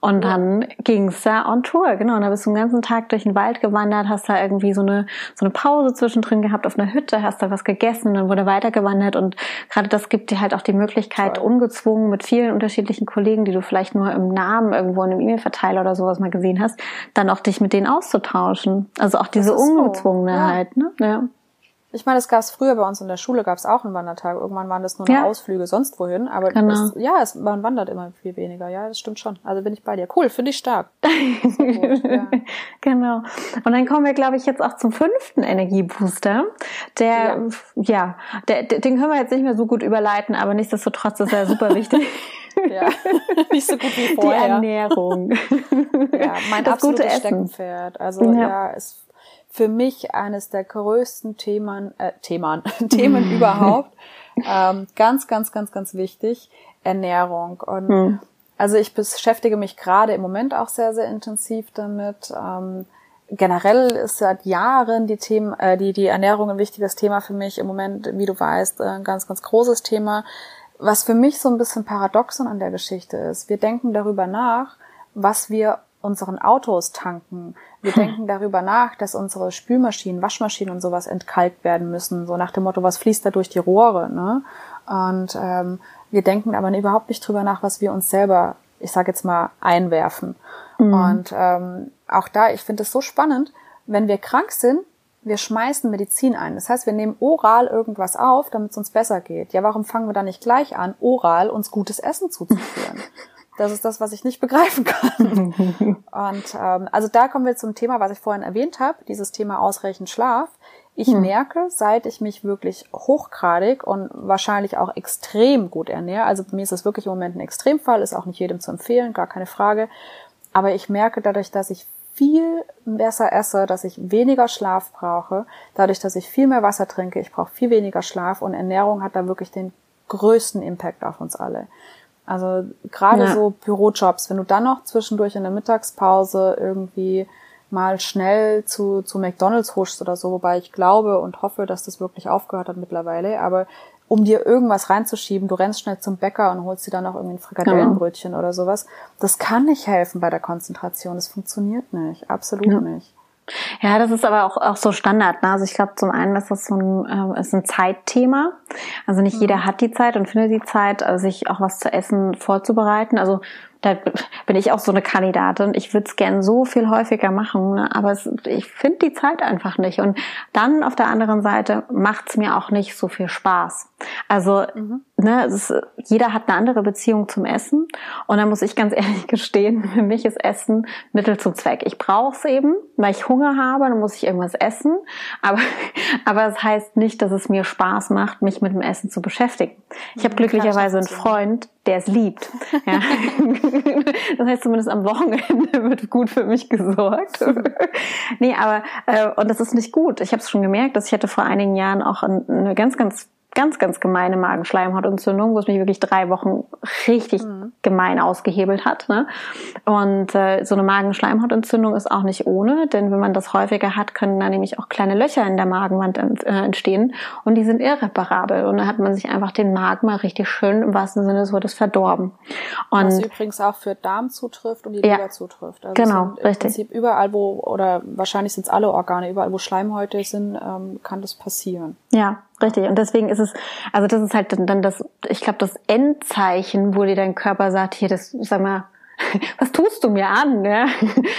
Und dann ging's da on Tour, genau. Und da bist du den ganzen Tag durch den Wald gewandert, hast da irgendwie so eine, so eine Pause zwischendrin gehabt auf einer Hütte, hast da was gegessen, dann wurde weitergewandert. Und gerade das gibt dir halt auch die Möglichkeit, Toll. ungezwungen mit vielen unterschiedlichen Kollegen, die du vielleicht nur im Namen irgendwo in einem E-Mail-Verteiler oder sowas mal gesehen hast, dann auch dich mit denen auszutauschen. Also auch diese Ungezwungenheit, so. ja. ne? Ja. Ich meine, das gab es früher bei uns in der Schule, gab es auch einen Wandertag. Irgendwann waren das nur noch ja. Ausflüge sonst wohin. Aber genau. es, ja, es, man wandert immer viel weniger. Ja, das stimmt schon. Also bin ich bei dir. Cool, finde ich stark. ja. Genau. Und dann kommen wir, glaube ich, jetzt auch zum fünften Energiebooster. Der, ja, ja der, den können wir jetzt nicht mehr so gut überleiten, aber nichtsdestotrotz ist er super wichtig. Ja, nicht so gut wie vorher. Die Ernährung. Ja, mein das absolutes Steckenpferd. Also ja, ja es für mich eines der größten Themen, äh, Themen, Themen überhaupt. Ähm, ganz, ganz, ganz, ganz wichtig. Ernährung. Und hm. also ich beschäftige mich gerade im Moment auch sehr, sehr intensiv damit. Ähm, generell ist seit Jahren die Themen, äh, die, die Ernährung ein wichtiges Thema für mich. Im Moment, wie du weißt, ein ganz, ganz großes Thema. Was für mich so ein bisschen paradoxon an der Geschichte ist. Wir denken darüber nach, was wir unseren Autos tanken. Wir hm. denken darüber nach, dass unsere Spülmaschinen, Waschmaschinen und sowas entkalkt werden müssen. So nach dem Motto, was fließt da durch die Rohre? Ne? Und ähm, wir denken aber überhaupt nicht drüber nach, was wir uns selber, ich sage jetzt mal, einwerfen. Mhm. Und ähm, auch da, ich finde es so spannend, wenn wir krank sind, wir schmeißen Medizin ein. Das heißt, wir nehmen oral irgendwas auf, damit es uns besser geht. Ja, warum fangen wir dann nicht gleich an, oral uns gutes Essen zuzuführen? Das ist das, was ich nicht begreifen kann. und ähm, also da kommen wir zum Thema, was ich vorhin erwähnt habe, dieses Thema ausreichend Schlaf. Ich hm. merke, seit ich mich wirklich hochgradig und wahrscheinlich auch extrem gut ernähre, also mir ist das wirklich im Moment ein Extremfall, ist auch nicht jedem zu empfehlen, gar keine Frage. Aber ich merke dadurch, dass ich viel besser esse, dass ich weniger Schlaf brauche, dadurch, dass ich viel mehr Wasser trinke, ich brauche viel weniger Schlaf und Ernährung hat da wirklich den größten Impact auf uns alle. Also gerade ja. so Bürojobs, wenn du dann noch zwischendurch in der Mittagspause irgendwie mal schnell zu, zu McDonalds huschst oder so, wobei ich glaube und hoffe, dass das wirklich aufgehört hat mittlerweile, aber um dir irgendwas reinzuschieben, du rennst schnell zum Bäcker und holst dir dann noch irgendwie ein Frikadellenbrötchen genau. oder sowas, das kann nicht helfen bei der Konzentration, das funktioniert nicht, absolut ja. nicht. Ja, das ist aber auch, auch so Standard. Ne? Also ich glaube, zum einen ist das so ein, äh, ist ein Zeitthema. Also nicht mhm. jeder hat die Zeit und findet die Zeit, also sich auch was zu essen vorzubereiten. Also da bin ich auch so eine Kandidatin. Ich würde es gern so viel häufiger machen, ne? aber es, ich finde die Zeit einfach nicht. Und dann auf der anderen Seite macht es mir auch nicht so viel Spaß. Also mhm. Ne, ist, jeder hat eine andere Beziehung zum Essen und da muss ich ganz ehrlich gestehen, für mich ist Essen Mittel zum Zweck. Ich brauche es eben, weil ich Hunger habe, dann muss ich irgendwas essen. Aber aber es das heißt nicht, dass es mir Spaß macht, mich mit dem Essen zu beschäftigen. Ich habe glücklicherweise einen Freund, der es liebt. Ja. das heißt, zumindest am Wochenende wird gut für mich gesorgt. nee, aber äh, und das ist nicht gut. Ich habe es schon gemerkt, dass ich hatte vor einigen Jahren auch eine ganz, ganz ganz, ganz gemeine Magenschleimhautentzündung, wo es mich wirklich drei Wochen richtig mhm. gemein ausgehebelt hat. Ne? Und äh, so eine Magenschleimhautentzündung ist auch nicht ohne, denn wenn man das häufiger hat, können da nämlich auch kleine Löcher in der Magenwand ent, äh, entstehen und die sind irreparabel. Und da hat man sich einfach den Magen mal richtig schön im wahrsten Sinne des Wortes verdorben. Und Was übrigens auch für Darm zutrifft und die Leber ja, zutrifft. Also genau, im richtig. Prinzip überall, wo, oder wahrscheinlich sind es alle Organe, überall, wo Schleimhäute sind, ähm, kann das passieren. Ja, Richtig. Und deswegen ist es, also das ist halt dann das, ich glaube, das Endzeichen, wo dir dein Körper sagt, hier, das, sag mal, was tust du mir an? Ja?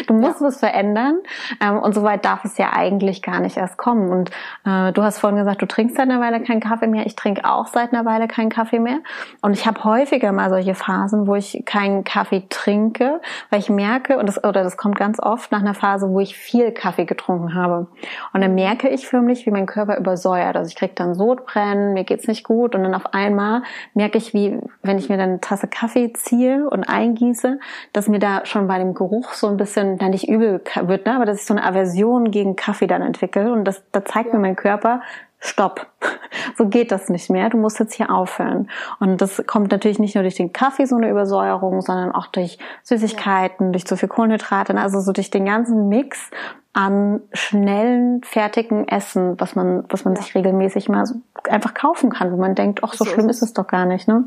Du musst ja. was verändern. Ähm, und so weit darf es ja eigentlich gar nicht erst kommen. Und äh, du hast vorhin gesagt, du trinkst seit einer Weile keinen Kaffee mehr. Ich trinke auch seit einer Weile keinen Kaffee mehr. Und ich habe häufiger mal solche Phasen, wo ich keinen Kaffee trinke, weil ich merke, und das, oder das kommt ganz oft nach einer Phase, wo ich viel Kaffee getrunken habe. Und dann merke ich förmlich, wie mein Körper übersäuert. Also ich krieg dann Sodbrennen, mir geht's nicht gut. Und dann auf einmal merke ich, wie, wenn ich mir dann eine Tasse Kaffee ziehe und eingieße, dass mir da schon bei dem Geruch so ein bisschen, na nicht übel wird, ne, aber dass ich so eine Aversion gegen Kaffee dann entwickle und das, da zeigt ja. mir mein Körper, stopp, so geht das nicht mehr, du musst jetzt hier aufhören. Und das kommt natürlich nicht nur durch den Kaffee so eine Übersäuerung, sondern auch durch Süßigkeiten, ja. durch zu viel Kohlenhydrate, also so durch den ganzen Mix an schnellen, fertigen Essen, was man, was man ja. sich regelmäßig mal so einfach kaufen kann, wo man denkt, ach, so, so schlimm ist es doch gar nicht, ne?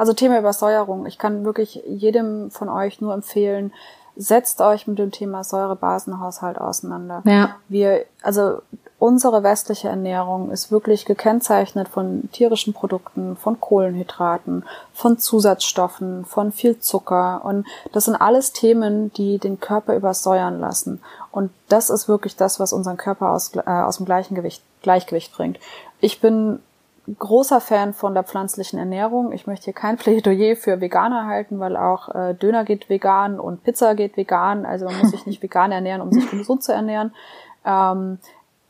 Also Thema Übersäuerung. Ich kann wirklich jedem von euch nur empfehlen, setzt euch mit dem Thema Säurebasenhaushalt auseinander. Ja. Wir, also unsere westliche Ernährung ist wirklich gekennzeichnet von tierischen Produkten, von Kohlenhydraten, von Zusatzstoffen, von viel Zucker. Und das sind alles Themen, die den Körper übersäuern lassen. Und das ist wirklich das, was unseren Körper aus, äh, aus dem Gleichgewicht, Gleichgewicht bringt. Ich bin großer Fan von der pflanzlichen Ernährung. Ich möchte hier kein Plädoyer für Veganer halten, weil auch äh, Döner geht vegan und Pizza geht vegan. Also man muss sich nicht vegan ernähren, um sich gesund zu ernähren. Ähm,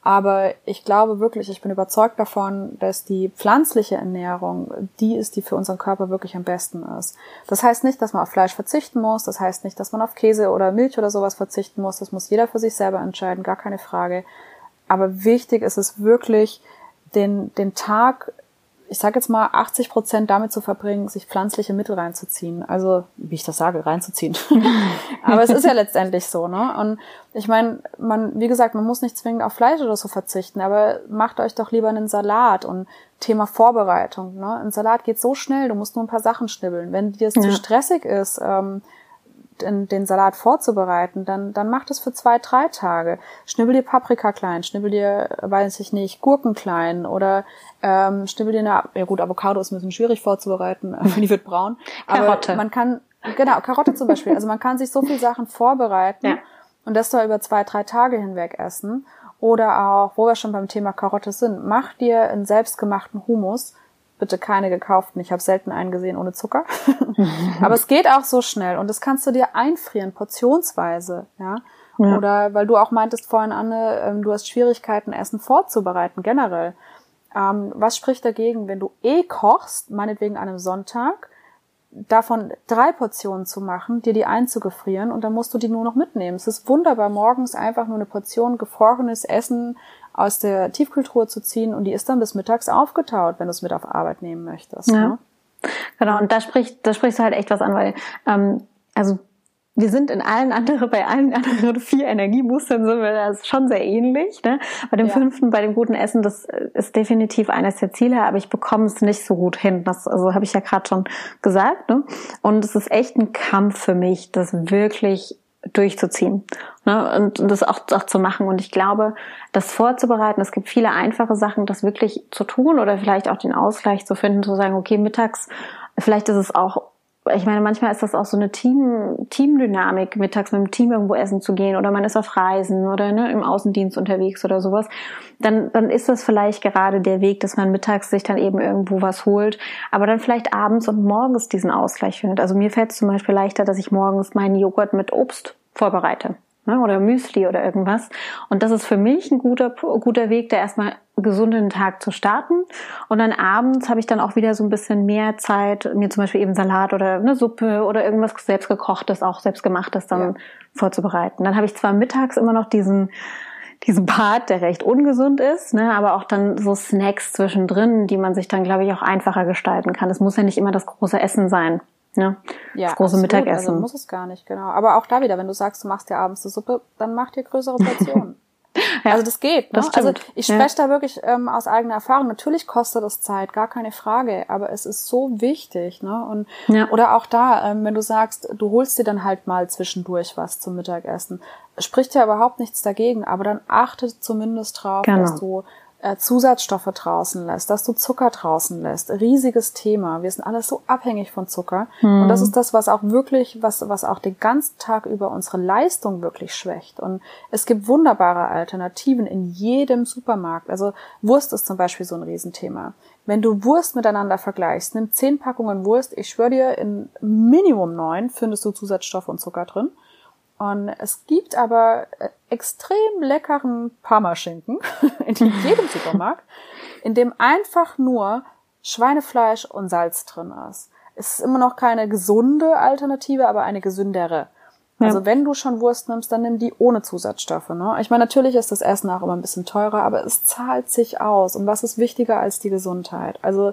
aber ich glaube wirklich, ich bin überzeugt davon, dass die pflanzliche Ernährung die ist, die für unseren Körper wirklich am besten ist. Das heißt nicht, dass man auf Fleisch verzichten muss. Das heißt nicht, dass man auf Käse oder Milch oder sowas verzichten muss. Das muss jeder für sich selber entscheiden, gar keine Frage. Aber wichtig ist es wirklich, den, den Tag, ich sage jetzt mal, 80 Prozent damit zu verbringen, sich pflanzliche Mittel reinzuziehen. Also, wie ich das sage, reinzuziehen. Aber es ist ja letztendlich so, ne? Und ich meine, man, wie gesagt, man muss nicht zwingend auf Fleisch oder so verzichten, aber macht euch doch lieber einen Salat und Thema Vorbereitung. Ne? Ein Salat geht so schnell, du musst nur ein paar Sachen schnibbeln. Wenn dir es ja. zu stressig ist, ähm, den, den Salat vorzubereiten, dann, dann mach das für zwei, drei Tage. Schnibbel dir Paprika klein, schnibbel dir, weiß ich nicht, Gurken klein oder ähm, schnibbel dir eine, ja gut, Avocado ist ein bisschen schwierig vorzubereiten, die wird braun. Karotte. Aber man kann, genau, Karotte zum Beispiel. Also man kann sich so viel Sachen vorbereiten ja. und das da über zwei, drei Tage hinweg essen. Oder auch, wo wir schon beim Thema Karotte sind, mach dir einen selbstgemachten Humus, bitte keine gekauften. Ich habe selten einen gesehen ohne Zucker. Aber es geht auch so schnell und das kannst du dir einfrieren, portionsweise, ja. ja. Oder weil du auch meintest vorhin, Anne, ähm, du hast Schwierigkeiten, Essen vorzubereiten, generell. Ähm, was spricht dagegen, wenn du eh kochst, meinetwegen an einem Sonntag, davon drei Portionen zu machen, dir die einzugefrieren und dann musst du die nur noch mitnehmen. Es ist wunderbar, morgens einfach nur eine Portion gefrorenes Essen aus der Tiefkultur zu ziehen und die ist dann bis mittags aufgetaut, wenn du es mit auf Arbeit nehmen möchtest. Ja. Ne? Genau, und da spricht, da sprichst du halt echt was an, weil ähm, also wir sind in allen anderen, bei allen anderen vier Energieboostern sind wir das schon sehr ähnlich. Ne? Bei dem ja. fünften, bei dem guten Essen, das ist definitiv eines der Ziele, aber ich bekomme es nicht so gut hin. Das also habe ich ja gerade schon gesagt. Ne? Und es ist echt ein Kampf für mich, das wirklich durchzuziehen ne? und, und das auch, auch zu machen. Und ich glaube, das vorzubereiten, es gibt viele einfache Sachen, das wirklich zu tun oder vielleicht auch den Ausgleich zu finden, zu sagen, okay, mittags, vielleicht ist es auch ich meine, manchmal ist das auch so eine Team, Teamdynamik, mittags mit dem Team irgendwo essen zu gehen oder man ist auf Reisen oder ne, im Außendienst unterwegs oder sowas. Dann, dann ist das vielleicht gerade der Weg, dass man mittags sich dann eben irgendwo was holt, aber dann vielleicht abends und morgens diesen Ausgleich findet. Also mir fällt es zum Beispiel leichter, dass ich morgens meinen Joghurt mit Obst vorbereite ne, oder Müsli oder irgendwas. Und das ist für mich ein guter, guter Weg, der erstmal gesund in den Tag zu starten. Und dann abends habe ich dann auch wieder so ein bisschen mehr Zeit, mir zum Beispiel eben Salat oder eine Suppe oder irgendwas selbstgekochtes, auch selbstgemachtes dann ja. vorzubereiten. Dann habe ich zwar mittags immer noch diesen diesen Part, der recht ungesund ist, ne, aber auch dann so Snacks zwischendrin, die man sich dann, glaube ich, auch einfacher gestalten kann. Es muss ja nicht immer das große Essen sein. Ne? Ja, das große absolut. Mittagessen. Also muss es gar nicht, genau. Aber auch da wieder, wenn du sagst, du machst dir abends eine Suppe, dann mach dir größere Portionen. ja, also das geht. Ne? Das also ich spreche ja. da wirklich ähm, aus eigener Erfahrung. Natürlich kostet das Zeit, gar keine Frage, aber es ist so wichtig. Ne? Und ja. oder auch da, ähm, wenn du sagst, du holst dir dann halt mal zwischendurch was zum Mittagessen, spricht ja überhaupt nichts dagegen. Aber dann achte zumindest drauf, genau. dass du Zusatzstoffe draußen lässt, dass du Zucker draußen lässt. Riesiges Thema. Wir sind alle so abhängig von Zucker. Mhm. Und das ist das, was auch wirklich, was, was auch den ganzen Tag über unsere Leistung wirklich schwächt. Und es gibt wunderbare Alternativen in jedem Supermarkt. Also Wurst ist zum Beispiel so ein Riesenthema. Wenn du Wurst miteinander vergleichst, nimm zehn Packungen Wurst, ich schwöre dir, in Minimum neun findest du Zusatzstoffe und Zucker drin. Und es gibt aber äh, extrem leckeren Parmaschinken in jedem Supermarkt, in dem einfach nur Schweinefleisch und Salz drin ist. Es ist immer noch keine gesunde Alternative, aber eine gesündere. Ja. Also wenn du schon Wurst nimmst, dann nimm die ohne Zusatzstoffe. Ne? Ich meine, natürlich ist das Essen auch immer ein bisschen teurer, aber es zahlt sich aus. Und was ist wichtiger als die Gesundheit? Also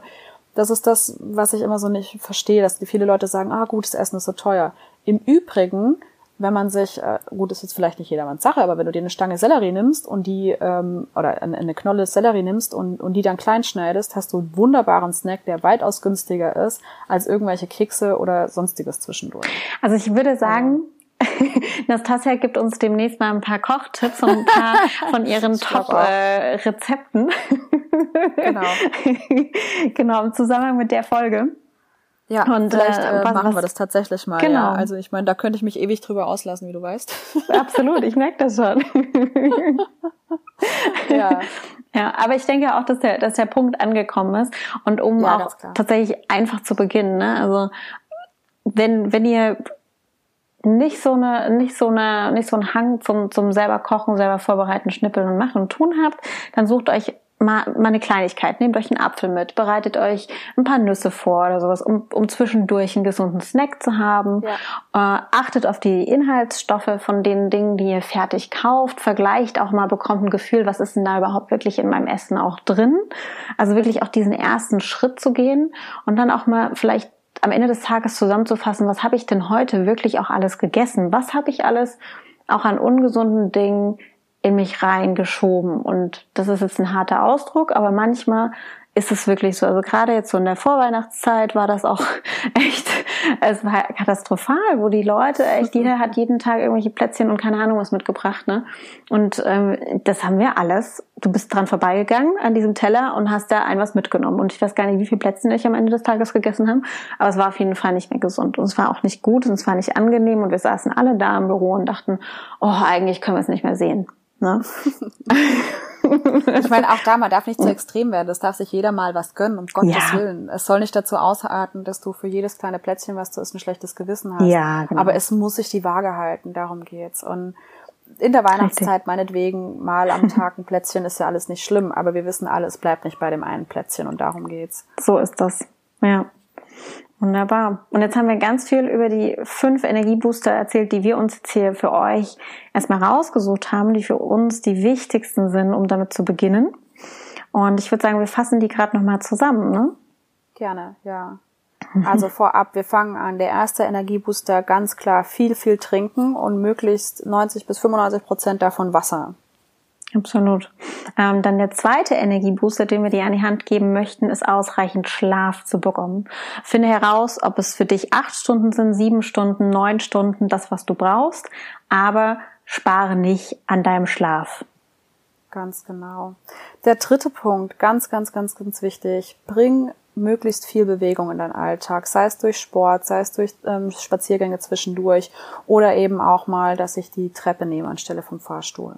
das ist das, was ich immer so nicht verstehe, dass viele Leute sagen, ah, gutes Essen ist so teuer. Im Übrigen wenn man sich, äh, gut, ist jetzt vielleicht nicht jedermanns Sache, aber wenn du dir eine Stange Sellerie nimmst und die, ähm, oder eine Knolle Sellerie nimmst und, und die dann klein schneidest, hast du einen wunderbaren Snack, der weitaus günstiger ist als irgendwelche Kekse oder sonstiges zwischendurch. Also ich würde sagen, Nastasia gibt uns demnächst mal ein paar Kochtipps und ein paar von ihren Top-Rezepten. Äh, genau. genau, im Zusammenhang mit der Folge. Ja, und vielleicht äh, äh machen wir das tatsächlich mal. Genau. Ja. Also ich meine, da könnte ich mich ewig drüber auslassen, wie du weißt. Absolut, ich merke das schon. ja. Ja, aber ich denke auch, dass der, dass der Punkt angekommen ist. Und um ja, auch tatsächlich einfach zu beginnen, ne? Also wenn, wenn ihr nicht so eine, nicht so eine, nicht so einen Hang zum, zum selber kochen, selber vorbereiten, schnippeln und machen und tun habt, dann sucht euch mal, mal eine Kleinigkeit. Nehmt euch einen Apfel mit, bereitet euch ein paar Nüsse vor oder sowas, um, um zwischendurch einen gesunden Snack zu haben. Ja. Äh, achtet auf die Inhaltsstoffe von den Dingen, die ihr fertig kauft. Vergleicht auch mal, bekommt ein Gefühl, was ist denn da überhaupt wirklich in meinem Essen auch drin. Also wirklich auch diesen ersten Schritt zu gehen und dann auch mal vielleicht am Ende des Tages zusammenzufassen, was habe ich denn heute wirklich auch alles gegessen? Was habe ich alles auch an ungesunden Dingen in mich reingeschoben. Und das ist jetzt ein harter Ausdruck, aber manchmal ist es wirklich so. Also gerade jetzt so in der Vorweihnachtszeit war das auch echt, es war katastrophal, wo die Leute echt, jeder hat jeden Tag irgendwelche Plätzchen und keine Ahnung was mitgebracht, ne? Und ähm, das haben wir alles. Du bist dran vorbeigegangen an diesem Teller und hast da ein was mitgenommen. Und ich weiß gar nicht, wie viele Plätzchen ich am Ende des Tages gegessen habe, aber es war auf jeden Fall nicht mehr gesund und es war auch nicht gut und es war nicht angenehm und wir saßen alle da im Büro und dachten, oh, eigentlich können wir es nicht mehr sehen. Ne? Ich meine, auch da, man darf nicht zu extrem werden. Das darf sich jeder mal was gönnen, um Gottes ja. Willen. Es soll nicht dazu ausarten, dass du für jedes kleine Plätzchen, was du isst, ein schlechtes Gewissen hast. Ja, genau. Aber es muss sich die Waage halten, darum geht's. Und in der Weihnachtszeit meinetwegen mal am Tag ein Plätzchen ist ja alles nicht schlimm, aber wir wissen alle, es bleibt nicht bei dem einen Plätzchen und darum geht's. So ist das. Ja. Wunderbar. Und jetzt haben wir ganz viel über die fünf Energiebooster erzählt, die wir uns jetzt hier für euch erstmal rausgesucht haben, die für uns die wichtigsten sind, um damit zu beginnen. Und ich würde sagen, wir fassen die gerade nochmal zusammen, ne? Gerne, ja. Also vorab, wir fangen an. Der erste Energiebooster ganz klar viel, viel trinken und möglichst 90 bis 95 Prozent davon Wasser. Absolut. Ähm, dann der zweite Energiebooster, den wir dir an die Hand geben möchten, ist ausreichend Schlaf zu bekommen. Finde heraus, ob es für dich acht Stunden sind, sieben Stunden, neun Stunden, das, was du brauchst, aber spare nicht an deinem Schlaf. Ganz genau. Der dritte Punkt, ganz, ganz, ganz, ganz wichtig. Bring möglichst viel Bewegung in deinen Alltag, sei es durch Sport, sei es durch ähm, Spaziergänge zwischendurch oder eben auch mal, dass ich die Treppe nehme anstelle vom Fahrstuhl.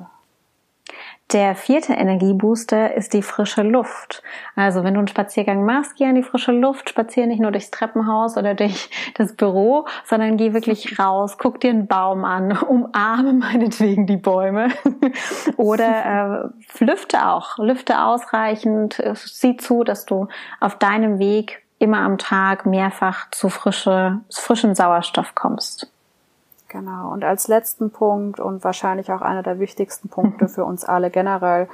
Der vierte Energiebooster ist die frische Luft. Also wenn du einen Spaziergang machst, geh an die frische Luft, spazier nicht nur durchs Treppenhaus oder durch das Büro, sondern geh wirklich raus, guck dir einen Baum an, umarme meinetwegen die Bäume oder äh, lüfte auch, lüfte ausreichend, sieh zu, dass du auf deinem Weg immer am Tag mehrfach zu frische, frischen Sauerstoff kommst. Genau. Und als letzten Punkt und wahrscheinlich auch einer der wichtigsten Punkte für uns alle generell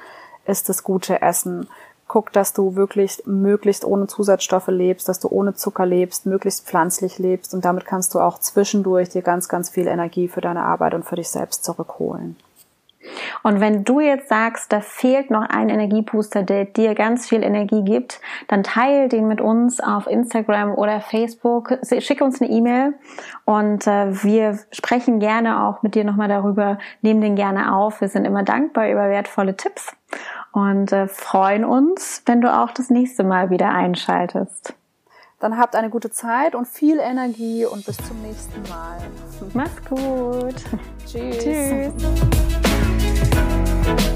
ist das gute Essen. Guck, dass du wirklich möglichst ohne Zusatzstoffe lebst, dass du ohne Zucker lebst, möglichst pflanzlich lebst und damit kannst du auch zwischendurch dir ganz, ganz viel Energie für deine Arbeit und für dich selbst zurückholen. Und wenn du jetzt sagst, da fehlt noch ein Energiebooster, der dir ganz viel Energie gibt, dann teile den mit uns auf Instagram oder Facebook. Schicke uns eine E-Mail und äh, wir sprechen gerne auch mit dir nochmal darüber, nehmen den gerne auf. Wir sind immer dankbar über wertvolle Tipps und äh, freuen uns, wenn du auch das nächste Mal wieder einschaltest. Dann habt eine gute Zeit und viel Energie und bis zum nächsten Mal. Mach's gut. Tschüss. Tschüss. Bye.